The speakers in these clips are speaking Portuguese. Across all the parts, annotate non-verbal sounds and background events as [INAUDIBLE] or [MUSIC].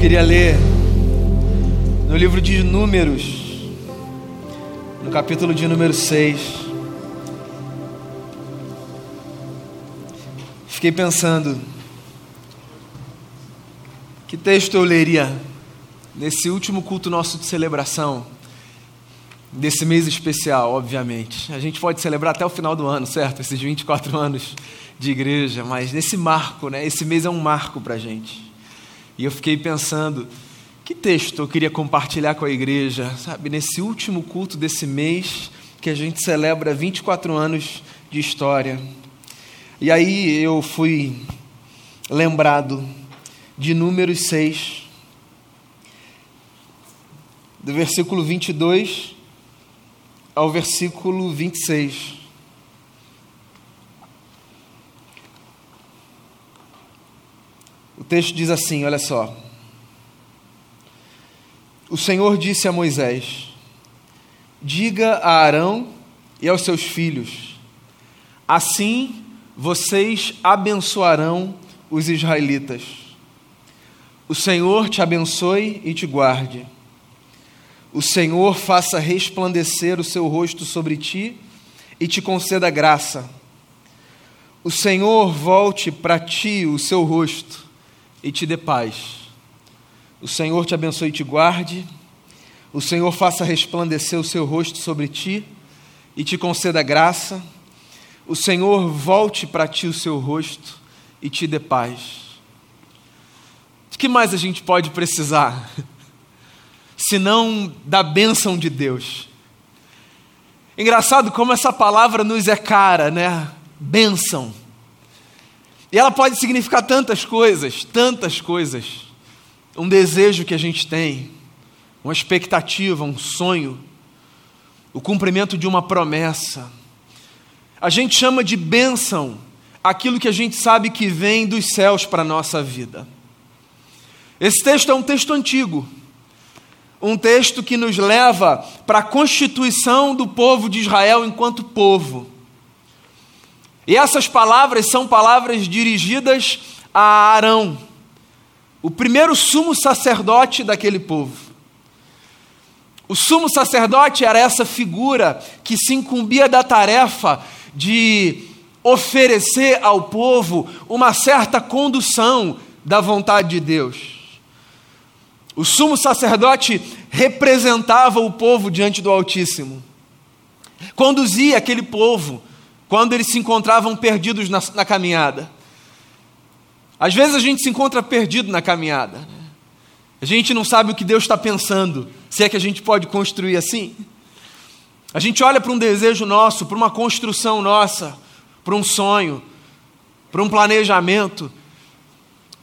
queria ler no livro de Números, no capítulo de número 6. Fiquei pensando, que texto eu leria nesse último culto nosso de celebração, desse mês especial, obviamente. A gente pode celebrar até o final do ano, certo? Esses 24 anos de igreja, mas nesse marco, né? Esse mês é um marco para a gente. E eu fiquei pensando, que texto eu queria compartilhar com a igreja, sabe, nesse último culto desse mês que a gente celebra 24 anos de história. E aí eu fui lembrado de Números 6, do versículo 22 ao versículo 26. Texto diz assim: olha só. O Senhor disse a Moisés: Diga a Arão e aos seus filhos: Assim vocês abençoarão os israelitas. O Senhor te abençoe e te guarde. O Senhor faça resplandecer o seu rosto sobre ti e te conceda graça. O Senhor volte para ti o seu rosto e te dê paz. O Senhor te abençoe e te guarde. O Senhor faça resplandecer o seu rosto sobre ti e te conceda graça. O Senhor volte para ti o seu rosto e te dê paz. De que mais a gente pode precisar? [LAUGHS] Senão da bênção de Deus. Engraçado como essa palavra nos é cara, né? Bênção. E ela pode significar tantas coisas, tantas coisas. Um desejo que a gente tem, uma expectativa, um sonho, o cumprimento de uma promessa. A gente chama de bênção aquilo que a gente sabe que vem dos céus para a nossa vida. Esse texto é um texto antigo, um texto que nos leva para a constituição do povo de Israel enquanto povo. E essas palavras são palavras dirigidas a Arão, o primeiro sumo sacerdote daquele povo. O sumo sacerdote era essa figura que se incumbia da tarefa de oferecer ao povo uma certa condução da vontade de Deus. O sumo sacerdote representava o povo diante do Altíssimo, conduzia aquele povo quando eles se encontravam perdidos na, na caminhada. Às vezes a gente se encontra perdido na caminhada. A gente não sabe o que Deus está pensando, se é que a gente pode construir assim. A gente olha para um desejo nosso, para uma construção nossa, para um sonho, para um planejamento.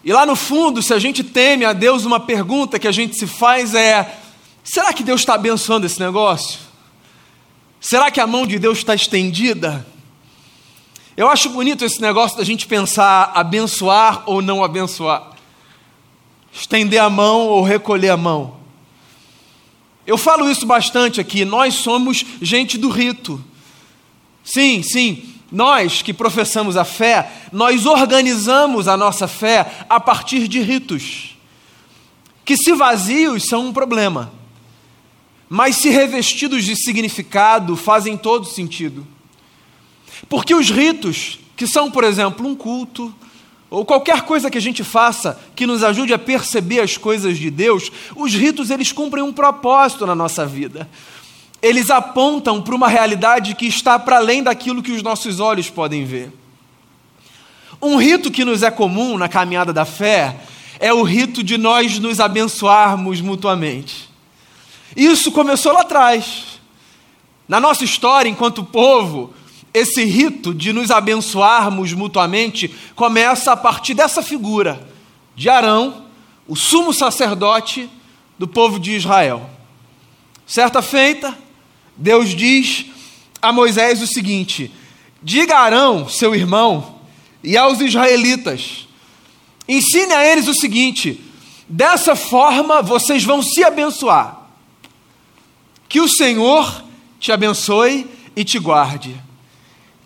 E lá no fundo, se a gente teme a Deus, uma pergunta que a gente se faz é: será que Deus está abençoando esse negócio? Será que a mão de Deus está estendida? Eu acho bonito esse negócio da gente pensar abençoar ou não abençoar, estender a mão ou recolher a mão. Eu falo isso bastante aqui, nós somos gente do rito. Sim, sim, nós que professamos a fé, nós organizamos a nossa fé a partir de ritos, que se vazios são um problema, mas se revestidos de significado fazem todo sentido. Porque os ritos, que são, por exemplo, um culto, ou qualquer coisa que a gente faça que nos ajude a perceber as coisas de Deus, os ritos eles cumprem um propósito na nossa vida. Eles apontam para uma realidade que está para além daquilo que os nossos olhos podem ver. Um rito que nos é comum na caminhada da fé é o rito de nós nos abençoarmos mutuamente. Isso começou lá atrás. Na nossa história, enquanto povo, esse rito de nos abençoarmos mutuamente começa a partir dessa figura de Arão, o sumo sacerdote do povo de Israel. Certa feita, Deus diz a Moisés o seguinte: Diga a Arão, seu irmão, e aos israelitas, ensine a eles o seguinte: dessa forma vocês vão se abençoar. Que o Senhor te abençoe e te guarde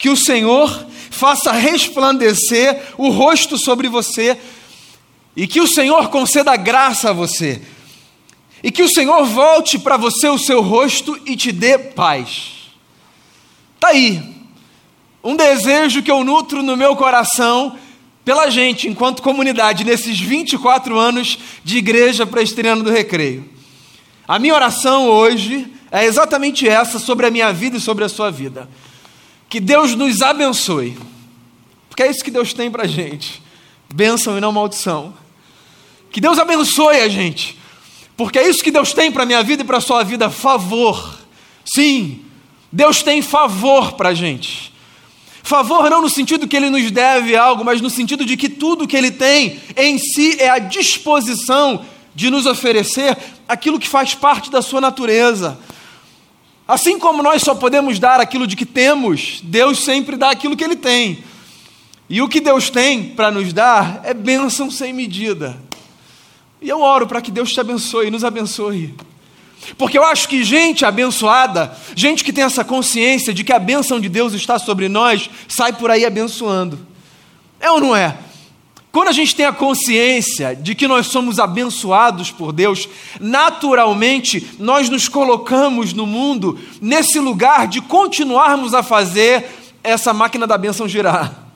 que o Senhor faça resplandecer o rosto sobre você E que o Senhor conceda graça a você. E que o Senhor volte para você o seu rosto e te dê paz. Está aí. Um desejo que eu nutro no meu coração pela gente, enquanto comunidade, nesses 24 anos de igreja presbiteriana do Recreio. A minha oração hoje é exatamente essa sobre a minha vida e sobre a sua vida. Que Deus nos abençoe, porque é isso que Deus tem para a gente: bênção e não maldição. Que Deus abençoe a gente, porque é isso que Deus tem para a minha vida e para a sua vida: favor. Sim, Deus tem favor para a gente. Favor não no sentido que ele nos deve algo, mas no sentido de que tudo que ele tem em si é a disposição de nos oferecer aquilo que faz parte da sua natureza. Assim como nós só podemos dar aquilo de que temos, Deus sempre dá aquilo que Ele tem. E o que Deus tem para nos dar é bênção sem medida. E eu oro para que Deus te abençoe, nos abençoe. Porque eu acho que gente abençoada, gente que tem essa consciência de que a bênção de Deus está sobre nós, sai por aí abençoando. É ou não é? Quando a gente tem a consciência de que nós somos abençoados por Deus, naturalmente nós nos colocamos no mundo nesse lugar de continuarmos a fazer essa máquina da bênção girar.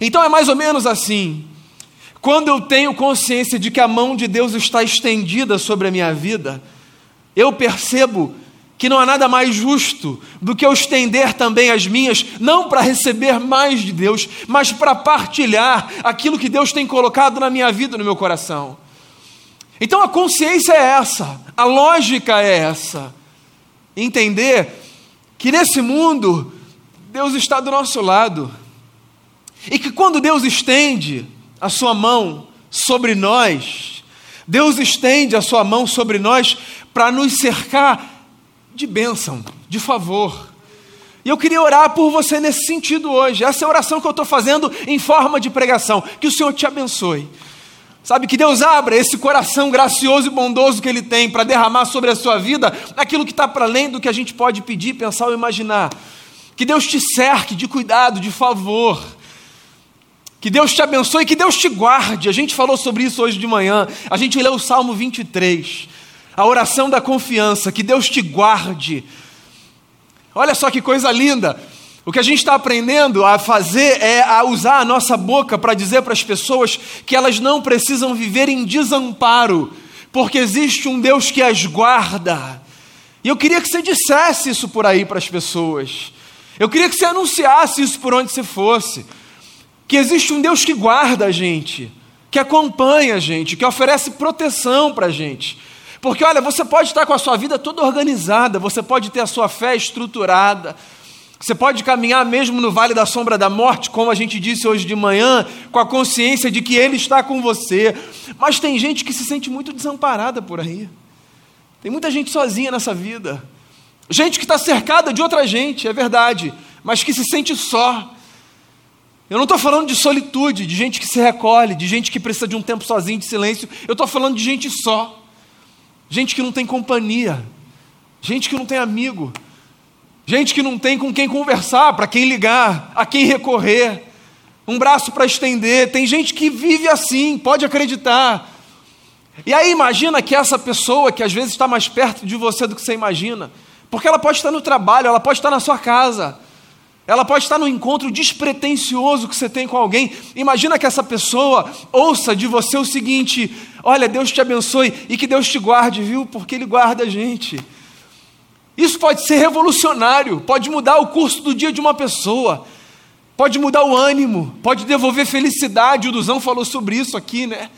Então é mais ou menos assim. Quando eu tenho consciência de que a mão de Deus está estendida sobre a minha vida, eu percebo que não há nada mais justo do que eu estender também as minhas, não para receber mais de Deus, mas para partilhar aquilo que Deus tem colocado na minha vida, no meu coração. Então a consciência é essa, a lógica é essa. Entender que nesse mundo, Deus está do nosso lado. E que quando Deus estende a sua mão sobre nós, Deus estende a sua mão sobre nós para nos cercar de bênção, de favor. E eu queria orar por você nesse sentido hoje. Essa é a oração que eu estou fazendo em forma de pregação. Que o Senhor te abençoe. Sabe, que Deus abra esse coração gracioso e bondoso que Ele tem para derramar sobre a sua vida aquilo que está para além do que a gente pode pedir, pensar ou imaginar. Que Deus te cerque de cuidado, de favor. Que Deus te abençoe, que Deus te guarde. A gente falou sobre isso hoje de manhã. A gente leu o Salmo 23 a oração da confiança, que Deus te guarde. Olha só que coisa linda. O que a gente está aprendendo a fazer é a usar a nossa boca para dizer para as pessoas que elas não precisam viver em desamparo, porque existe um Deus que as guarda. E eu queria que você dissesse isso por aí para as pessoas. Eu queria que você anunciasse isso por onde você fosse. Que existe um Deus que guarda a gente, que acompanha a gente, que oferece proteção para a gente porque olha, você pode estar com a sua vida toda organizada, você pode ter a sua fé estruturada, você pode caminhar mesmo no vale da sombra da morte, como a gente disse hoje de manhã, com a consciência de que Ele está com você. Mas tem gente que se sente muito desamparada por aí. Tem muita gente sozinha nessa vida. Gente que está cercada de outra gente, é verdade, mas que se sente só. Eu não estou falando de solitude, de gente que se recolhe, de gente que precisa de um tempo sozinho, de silêncio. Eu estou falando de gente só gente que não tem companhia, gente que não tem amigo, gente que não tem com quem conversar, para quem ligar, a quem recorrer, um braço para estender. Tem gente que vive assim, pode acreditar. E aí imagina que essa pessoa que às vezes está mais perto de você do que você imagina, porque ela pode estar no trabalho, ela pode estar na sua casa, ela pode estar no encontro despretensioso que você tem com alguém. Imagina que essa pessoa ouça de você o seguinte: Olha, Deus te abençoe e que Deus te guarde, viu? Porque Ele guarda a gente. Isso pode ser revolucionário, pode mudar o curso do dia de uma pessoa, pode mudar o ânimo, pode devolver felicidade. O Duzão falou sobre isso aqui, né?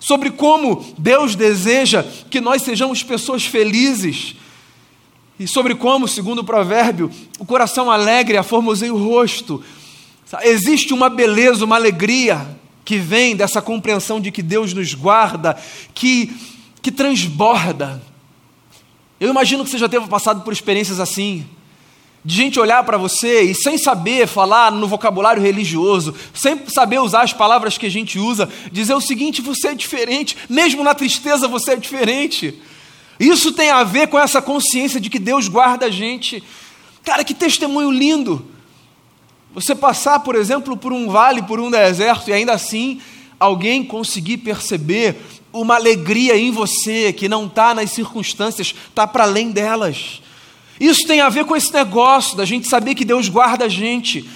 Sobre como Deus deseja que nós sejamos pessoas felizes e sobre como, segundo o provérbio, o coração alegre aformoseia o rosto. Existe uma beleza, uma alegria que vem dessa compreensão de que Deus nos guarda, que, que transborda. Eu imagino que você já teve passado por experiências assim, de gente olhar para você e sem saber falar no vocabulário religioso, sem saber usar as palavras que a gente usa, dizer o seguinte: você é diferente, mesmo na tristeza você é diferente. Isso tem a ver com essa consciência de que Deus guarda a gente. Cara, que testemunho lindo! Você passar, por exemplo, por um vale, por um deserto, e ainda assim alguém conseguir perceber uma alegria em você que não está nas circunstâncias, está para além delas. Isso tem a ver com esse negócio da gente saber que Deus guarda a gente.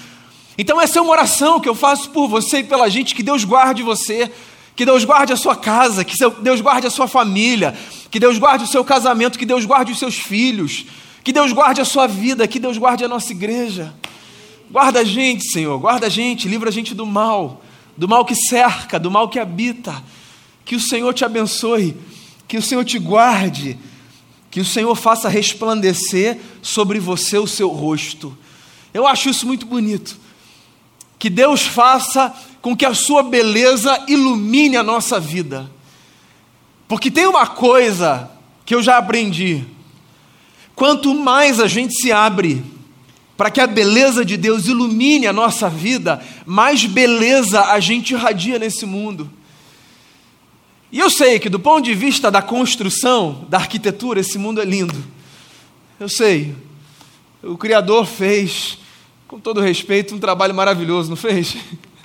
Então, essa é uma oração que eu faço por você e pela gente, que Deus guarde você, que Deus guarde a sua casa, que Deus guarde a sua família, que Deus guarde o seu casamento, que Deus guarde os seus filhos, que Deus guarde a sua vida, que Deus guarde a nossa igreja. Guarda a gente, Senhor, guarda a gente, livra a gente do mal, do mal que cerca, do mal que habita. Que o Senhor te abençoe, que o Senhor te guarde, que o Senhor faça resplandecer sobre você o seu rosto. Eu acho isso muito bonito. Que Deus faça com que a sua beleza ilumine a nossa vida. Porque tem uma coisa que eu já aprendi: quanto mais a gente se abre para que a beleza de Deus ilumine a nossa vida, mais beleza a gente irradia nesse mundo. E eu sei que, do ponto de vista da construção, da arquitetura, esse mundo é lindo. Eu sei. O Criador fez, com todo respeito, um trabalho maravilhoso, não fez?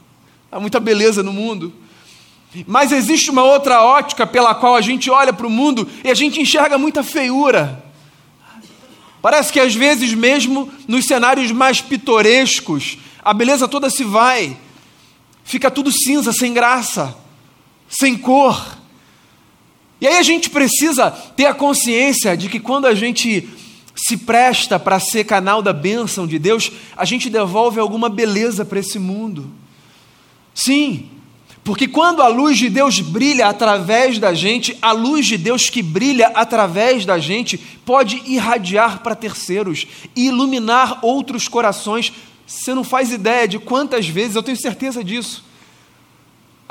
[LAUGHS] Há muita beleza no mundo. Mas existe uma outra ótica pela qual a gente olha para o mundo e a gente enxerga muita feiura. Parece que às vezes, mesmo nos cenários mais pitorescos, a beleza toda se vai, fica tudo cinza, sem graça sem cor. E aí a gente precisa ter a consciência de que quando a gente se presta para ser canal da bênção de Deus, a gente devolve alguma beleza para esse mundo. Sim, porque quando a luz de Deus brilha através da gente, a luz de Deus que brilha através da gente pode irradiar para terceiros e iluminar outros corações. Você não faz ideia de quantas vezes, eu tenho certeza disso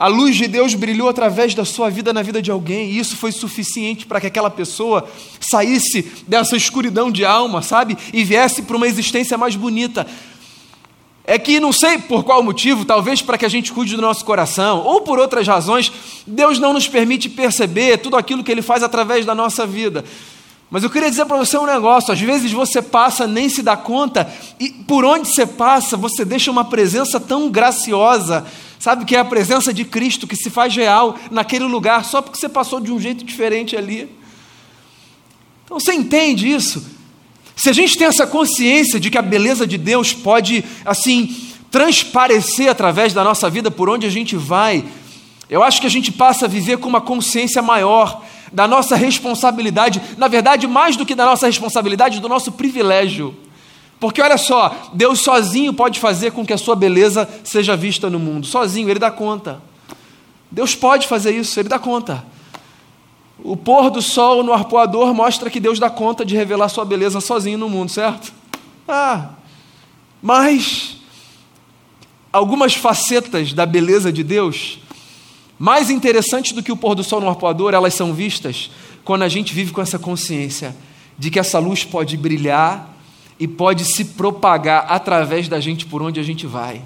a luz de Deus brilhou através da sua vida na vida de alguém, e isso foi suficiente para que aquela pessoa saísse dessa escuridão de alma, sabe? E viesse para uma existência mais bonita. É que não sei por qual motivo, talvez para que a gente cuide do nosso coração, ou por outras razões, Deus não nos permite perceber tudo aquilo que Ele faz através da nossa vida. Mas eu queria dizer para você um negócio: às vezes você passa, nem se dá conta, e por onde você passa, você deixa uma presença tão graciosa Sabe que é a presença de Cristo que se faz real naquele lugar só porque você passou de um jeito diferente ali. Então você entende isso? Se a gente tem essa consciência de que a beleza de Deus pode, assim, transparecer através da nossa vida por onde a gente vai, eu acho que a gente passa a viver com uma consciência maior da nossa responsabilidade, na verdade, mais do que da nossa responsabilidade, do nosso privilégio. Porque olha só, Deus sozinho pode fazer com que a sua beleza seja vista no mundo. Sozinho, Ele dá conta. Deus pode fazer isso, Ele dá conta. O pôr do sol no arpoador mostra que Deus dá conta de revelar sua beleza sozinho no mundo, certo? Ah, mas algumas facetas da beleza de Deus, mais interessantes do que o pôr do sol no arpoador, elas são vistas quando a gente vive com essa consciência de que essa luz pode brilhar e pode se propagar através da gente por onde a gente vai.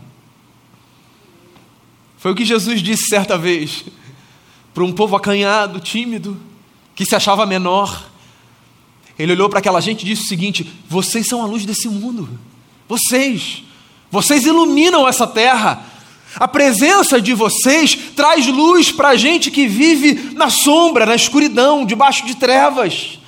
Foi o que Jesus disse certa vez [LAUGHS] para um povo acanhado, tímido, que se achava menor. Ele olhou para aquela gente e disse o seguinte: Vocês são a luz desse mundo. Vocês. Vocês iluminam essa terra. A presença de vocês traz luz para a gente que vive na sombra, na escuridão, debaixo de trevas.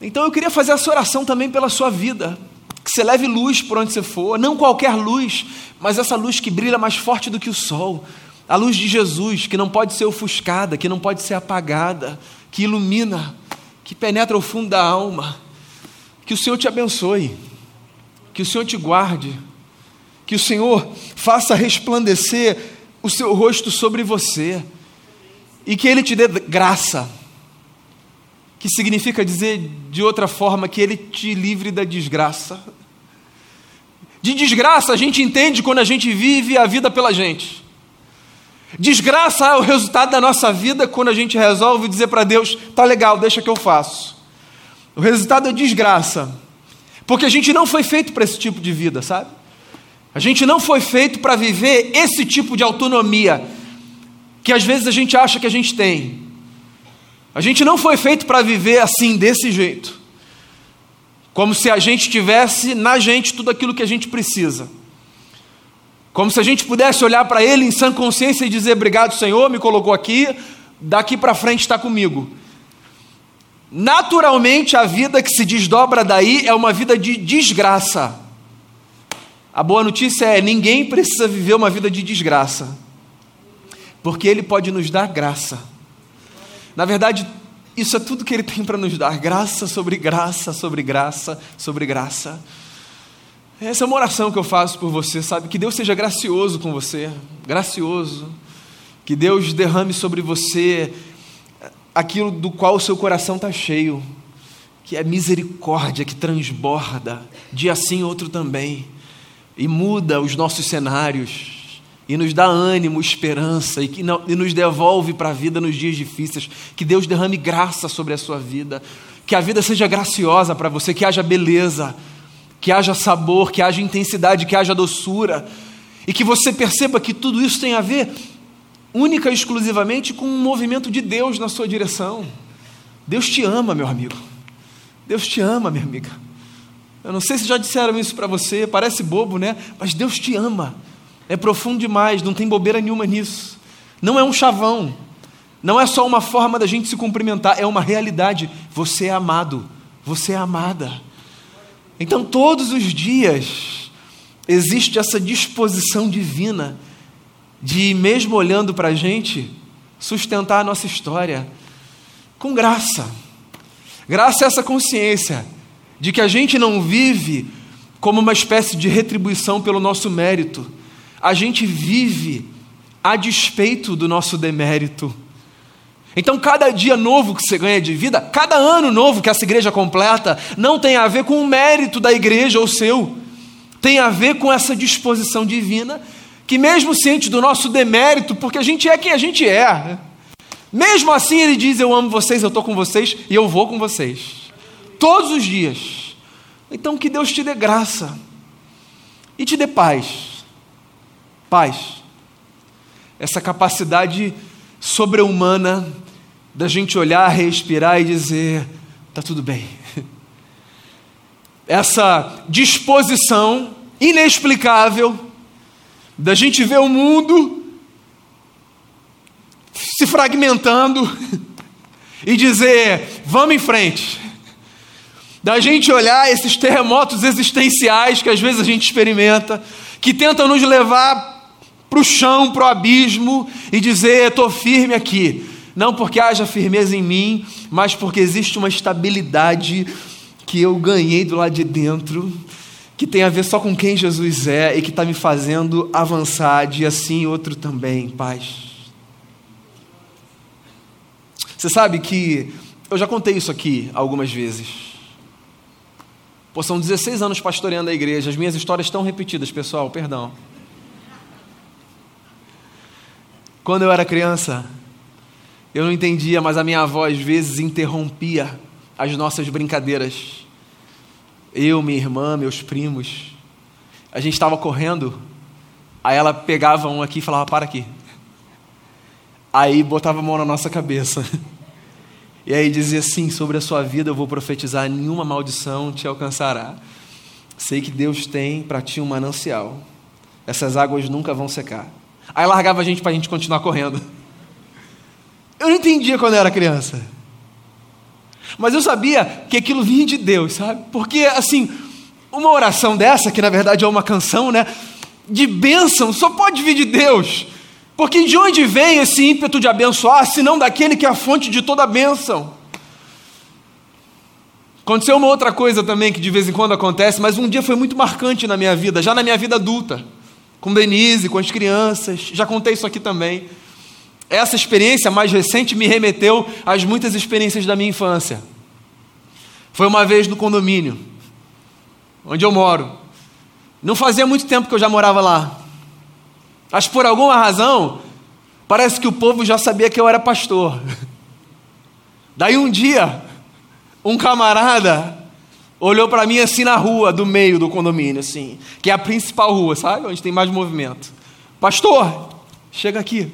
Então eu queria fazer essa oração também pela sua vida. Que você leve luz por onde você for, não qualquer luz, mas essa luz que brilha mais forte do que o sol. A luz de Jesus, que não pode ser ofuscada, que não pode ser apagada, que ilumina, que penetra o fundo da alma. Que o Senhor te abençoe, que o Senhor te guarde, que o Senhor faça resplandecer o seu rosto sobre você e que Ele te dê graça que significa dizer de outra forma que ele te livre da desgraça. De desgraça a gente entende quando a gente vive a vida pela gente. Desgraça é o resultado da nossa vida quando a gente resolve dizer para Deus: tá legal, deixa que eu faço. O resultado é desgraça, porque a gente não foi feito para esse tipo de vida, sabe? A gente não foi feito para viver esse tipo de autonomia que às vezes a gente acha que a gente tem. A gente não foi feito para viver assim, desse jeito. Como se a gente tivesse na gente tudo aquilo que a gente precisa. Como se a gente pudesse olhar para Ele em sã consciência e dizer: Obrigado, Senhor, me colocou aqui, daqui para frente está comigo. Naturalmente, a vida que se desdobra daí é uma vida de desgraça. A boa notícia é: ninguém precisa viver uma vida de desgraça, porque Ele pode nos dar graça. Na verdade, isso é tudo que Ele tem para nos dar: graça sobre graça, sobre graça, sobre graça. Essa é uma oração que eu faço por você, sabe? Que Deus seja gracioso com você, gracioso. Que Deus derrame sobre você aquilo do qual o seu coração está cheio, que é misericórdia que transborda, dia sim, outro também, e muda os nossos cenários, e nos dá ânimo, esperança, e, que não, e nos devolve para a vida nos dias difíceis. Que Deus derrame graça sobre a sua vida, que a vida seja graciosa para você, que haja beleza que haja sabor, que haja intensidade, que haja doçura, e que você perceba que tudo isso tem a ver única e exclusivamente com um movimento de Deus na sua direção. Deus te ama, meu amigo. Deus te ama, minha amiga. Eu não sei se já disseram isso para você, parece bobo, né? Mas Deus te ama. É profundo demais, não tem bobeira nenhuma nisso. Não é um chavão. Não é só uma forma da gente se cumprimentar, é uma realidade. Você é amado. Você é amada. Então, todos os dias, existe essa disposição divina de, mesmo olhando para a gente, sustentar a nossa história com graça. Graça é essa consciência de que a gente não vive como uma espécie de retribuição pelo nosso mérito, a gente vive a despeito do nosso demérito. Então, cada dia novo que você ganha de vida, cada ano novo que essa igreja completa, não tem a ver com o mérito da igreja ou seu, tem a ver com essa disposição divina, que mesmo ciente do nosso demérito, porque a gente é quem a gente é, né? mesmo assim ele diz: Eu amo vocês, eu estou com vocês e eu vou com vocês, todos os dias. Então, que Deus te dê graça e te dê paz, paz, essa capacidade sobre-humana da gente olhar, respirar e dizer: está tudo bem. [LAUGHS] Essa disposição inexplicável da gente ver o mundo se fragmentando [LAUGHS] e dizer: vamos em frente. [LAUGHS] Da gente olhar esses terremotos existenciais que às vezes a gente experimenta, que tentam nos levar para o chão, para o abismo e dizer: estou firme aqui. Não porque haja firmeza em mim, mas porque existe uma estabilidade que eu ganhei do lado de dentro, que tem a ver só com quem Jesus é e que está me fazendo avançar de assim outro também, paz. Você sabe que eu já contei isso aqui algumas vezes. Pô, são 16 anos pastoreando a igreja, as minhas histórias estão repetidas, pessoal, perdão. Quando eu era criança, eu não entendia, mas a minha avó às vezes interrompia as nossas brincadeiras. Eu, minha irmã, meus primos. A gente estava correndo, aí ela pegava um aqui e falava: Para aqui. Aí botava a mão na nossa cabeça. [LAUGHS] E aí dizia assim: Sobre a sua vida eu vou profetizar, nenhuma maldição te alcançará. Sei que Deus tem para ti um manancial. Essas águas nunca vão secar. Aí largava a gente para a gente continuar correndo. Eu não entendia quando eu era criança. Mas eu sabia que aquilo vinha de Deus, sabe? Porque, assim, uma oração dessa, que na verdade é uma canção, né? De bênção, só pode vir de Deus. Porque de onde vem esse ímpeto de abençoar, se não daquele que é a fonte de toda a bênção? Aconteceu uma outra coisa também que de vez em quando acontece, mas um dia foi muito marcante na minha vida, já na minha vida adulta com Denise, com as crianças, já contei isso aqui também. Essa experiência mais recente me remeteu às muitas experiências da minha infância. Foi uma vez no condomínio, onde eu moro. Não fazia muito tempo que eu já morava lá. Mas por alguma razão, parece que o povo já sabia que eu era pastor. [LAUGHS] Daí um dia, um camarada olhou para mim assim na rua do meio do condomínio, assim, que é a principal rua, sabe? Onde tem mais movimento. Pastor, chega aqui.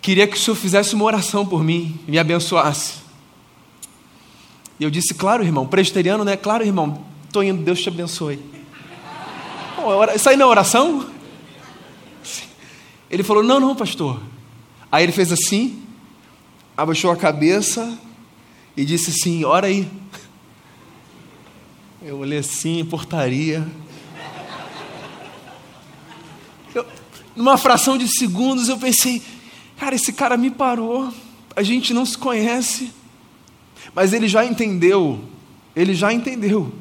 Queria que o senhor fizesse uma oração por mim, me abençoasse. E eu disse, claro, irmão, presteriano, né? Claro, irmão, Estou indo, Deus te abençoe. Isso aí não é oração? Ele falou: Não, não, pastor. Aí ele fez assim, abaixou a cabeça e disse assim: Ora aí. Eu olhei assim, portaria. Eu, numa fração de segundos eu pensei: Cara, esse cara me parou. A gente não se conhece. Mas ele já entendeu, ele já entendeu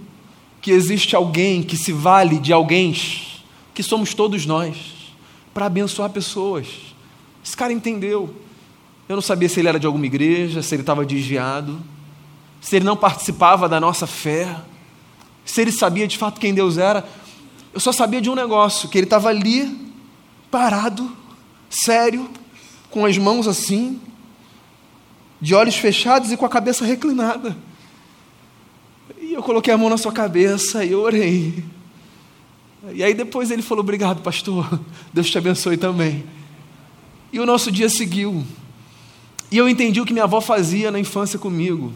que existe alguém que se vale de alguém, que somos todos nós, para abençoar pessoas. Esse cara entendeu. Eu não sabia se ele era de alguma igreja, se ele estava desviado, se ele não participava da nossa fé, se ele sabia de fato quem Deus era. Eu só sabia de um negócio: que ele estava ali, parado, sério, com as mãos assim, de olhos fechados e com a cabeça reclinada. E eu coloquei a mão na sua cabeça e orei. E aí depois ele falou: Obrigado, pastor. Deus te abençoe também. E o nosso dia seguiu. E eu entendi o que minha avó fazia na infância comigo.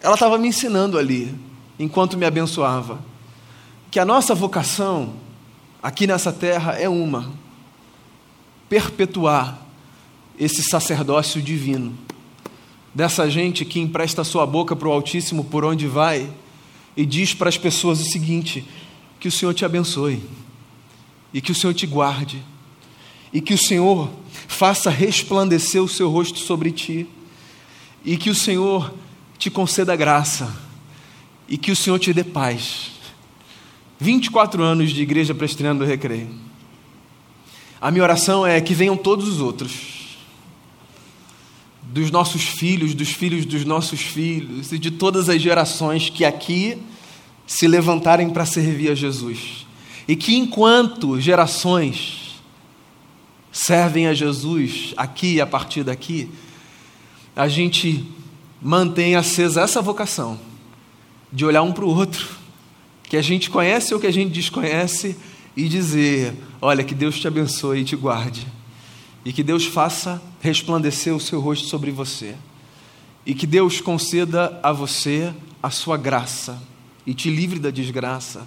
Ela estava me ensinando ali, enquanto me abençoava, que a nossa vocação aqui nessa terra é uma: perpetuar esse sacerdócio divino, dessa gente que empresta sua boca para o Altíssimo por onde vai e diz para as pessoas o seguinte: que o Senhor te abençoe e que o Senhor te guarde e que o Senhor faça resplandecer o seu rosto sobre ti e que o Senhor te conceda graça e que o Senhor te dê paz. 24 anos de igreja presbiteriana do Recreio. A minha oração é que venham todos os outros dos nossos filhos, dos filhos dos nossos filhos e de todas as gerações que aqui se levantarem para servir a Jesus. E que enquanto gerações servem a Jesus aqui e a partir daqui, a gente mantém acesa essa vocação de olhar um para o outro, que a gente conhece ou que a gente desconhece, e dizer: Olha, que Deus te abençoe e te guarde e que Deus faça resplandecer o seu rosto sobre você. E que Deus conceda a você a sua graça e te livre da desgraça.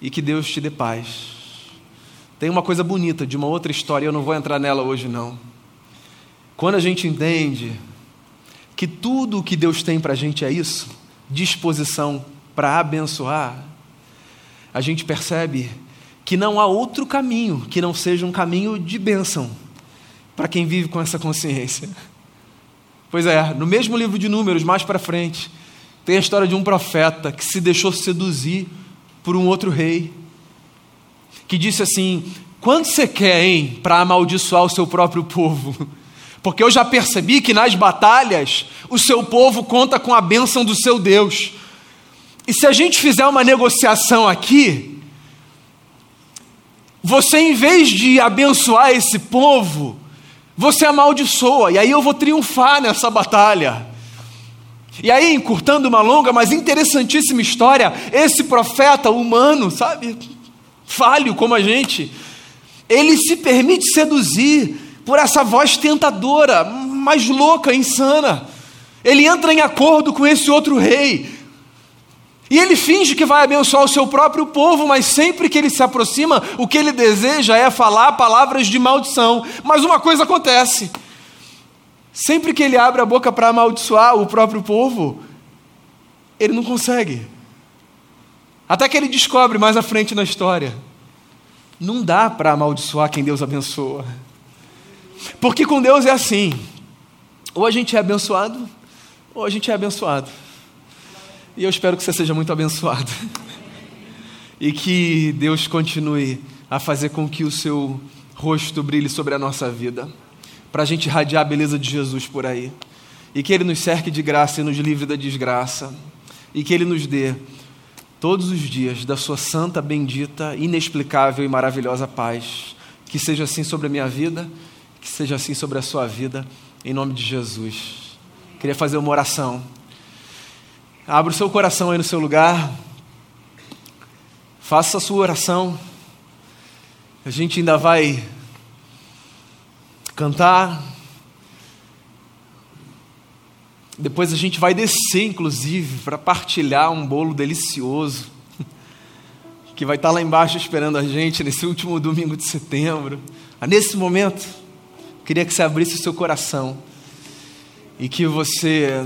E que Deus te dê paz. Tem uma coisa bonita de uma outra história, eu não vou entrar nela hoje não. Quando a gente entende que tudo o que Deus tem para a gente é isso, disposição para abençoar, a gente percebe que não há outro caminho que não seja um caminho de bênção para quem vive com essa consciência. Pois é, no mesmo livro de Números, mais para frente, tem a história de um profeta que se deixou seduzir por um outro rei, que disse assim: Quanto você quer, hein, para amaldiçoar o seu próprio povo? [LAUGHS] Porque eu já percebi que nas batalhas o seu povo conta com a bênção do seu Deus. E se a gente fizer uma negociação aqui, você, em vez de abençoar esse povo, você amaldiçoa, e aí eu vou triunfar nessa batalha. E aí, encurtando uma longa, mas interessantíssima história, esse profeta humano, sabe, falho como a gente, ele se permite seduzir por essa voz tentadora, mais louca, insana. Ele entra em acordo com esse outro rei, e ele finge que vai abençoar o seu próprio povo, mas sempre que ele se aproxima, o que ele deseja é falar palavras de maldição. Mas uma coisa acontece: sempre que ele abre a boca para amaldiçoar o próprio povo, ele não consegue. Até que ele descobre mais à frente na história: não dá para amaldiçoar quem Deus abençoa. Porque com Deus é assim: ou a gente é abençoado, ou a gente é abençoado. E eu espero que você seja muito abençoado. [LAUGHS] e que Deus continue a fazer com que o seu rosto brilhe sobre a nossa vida, para a gente irradiar a beleza de Jesus por aí. E que Ele nos cerque de graça e nos livre da desgraça. E que Ele nos dê todos os dias da Sua santa, bendita, inexplicável e maravilhosa paz. Que seja assim sobre a minha vida, que seja assim sobre a sua vida, em nome de Jesus. Queria fazer uma oração. Abra o seu coração aí no seu lugar. Faça a sua oração. A gente ainda vai cantar. Depois a gente vai descer, inclusive, para partilhar um bolo delicioso [LAUGHS] que vai estar lá embaixo esperando a gente nesse último domingo de setembro. Ah, nesse momento, queria que você abrisse o seu coração e que você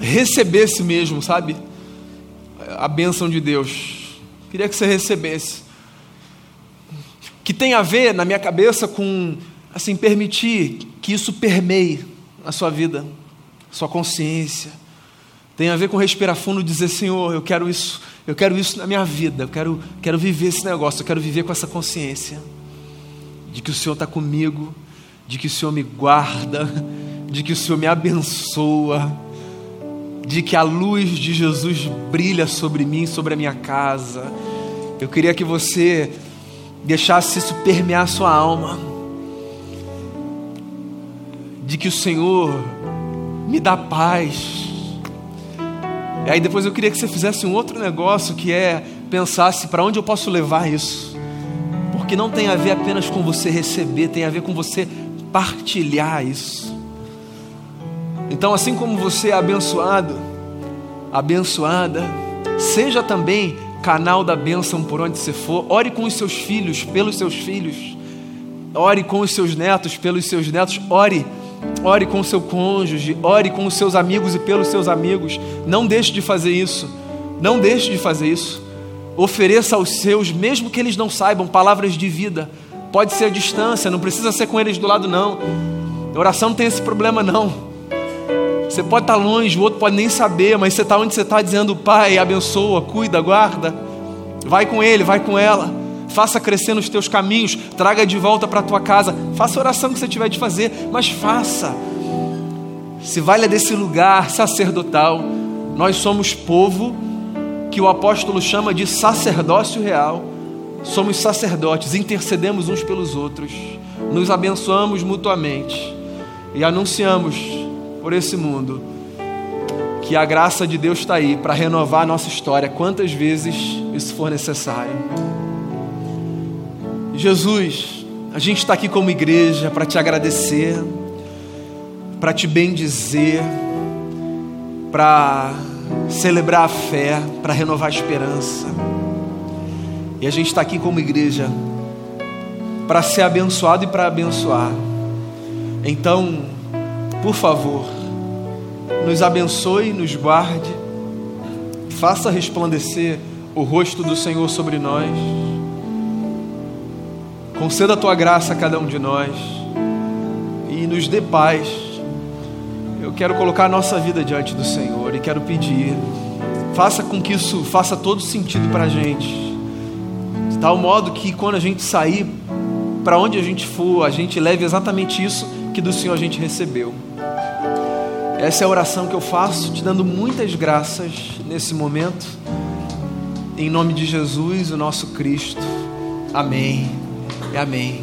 recebesse mesmo, sabe? A bênção de Deus. Queria que você recebesse. Que tem a ver, na minha cabeça, com, assim, permitir que isso permeie a sua vida, sua consciência. Tem a ver com respirar fundo e dizer, Senhor, eu quero isso, eu quero isso na minha vida, eu quero, quero viver esse negócio, eu quero viver com essa consciência de que o Senhor está comigo, de que o Senhor me guarda, de que o Senhor me abençoa, de que a luz de Jesus brilha sobre mim, sobre a minha casa. Eu queria que você deixasse isso permear sua alma, de que o Senhor me dá paz. E aí depois eu queria que você fizesse um outro negócio que é pensasse para onde eu posso levar isso. Porque não tem a ver apenas com você receber, tem a ver com você partilhar isso. Então, assim como você é abençoado, abençoada, seja também canal da bênção por onde você for. Ore com os seus filhos, pelos seus filhos. Ore com os seus netos, pelos seus netos. Ore, ore com o seu cônjuge. Ore com os seus amigos e pelos seus amigos. Não deixe de fazer isso. Não deixe de fazer isso. Ofereça aos seus, mesmo que eles não saibam, palavras de vida. Pode ser à distância, não precisa ser com eles do lado, não. A oração não tem esse problema, não. Você pode estar longe, o outro pode nem saber, mas você está onde você está dizendo, Pai, abençoa, cuida, guarda. Vai com ele, vai com ela. Faça crescer nos teus caminhos, traga de volta para a tua casa. Faça a oração que você tiver de fazer, mas faça. Se valha desse lugar sacerdotal. Nós somos povo que o apóstolo chama de sacerdócio real. Somos sacerdotes, intercedemos uns pelos outros, nos abençoamos mutuamente e anunciamos por esse mundo, que a graça de Deus está aí para renovar a nossa história quantas vezes isso for necessário. Jesus, a gente está aqui como igreja para te agradecer, para te bendizer, para celebrar a fé, para renovar a esperança. E a gente está aqui como igreja para ser abençoado e para abençoar. Então, por favor, nos abençoe, nos guarde, faça resplandecer o rosto do Senhor sobre nós, conceda a tua graça a cada um de nós e nos dê paz. Eu quero colocar a nossa vida diante do Senhor e quero pedir, faça com que isso faça todo sentido para a gente, de tal modo que quando a gente sair, para onde a gente for, a gente leve exatamente isso que do Senhor a gente recebeu. Essa é a oração que eu faço, te dando muitas graças nesse momento. Em nome de Jesus, o nosso Cristo. Amém. Amém.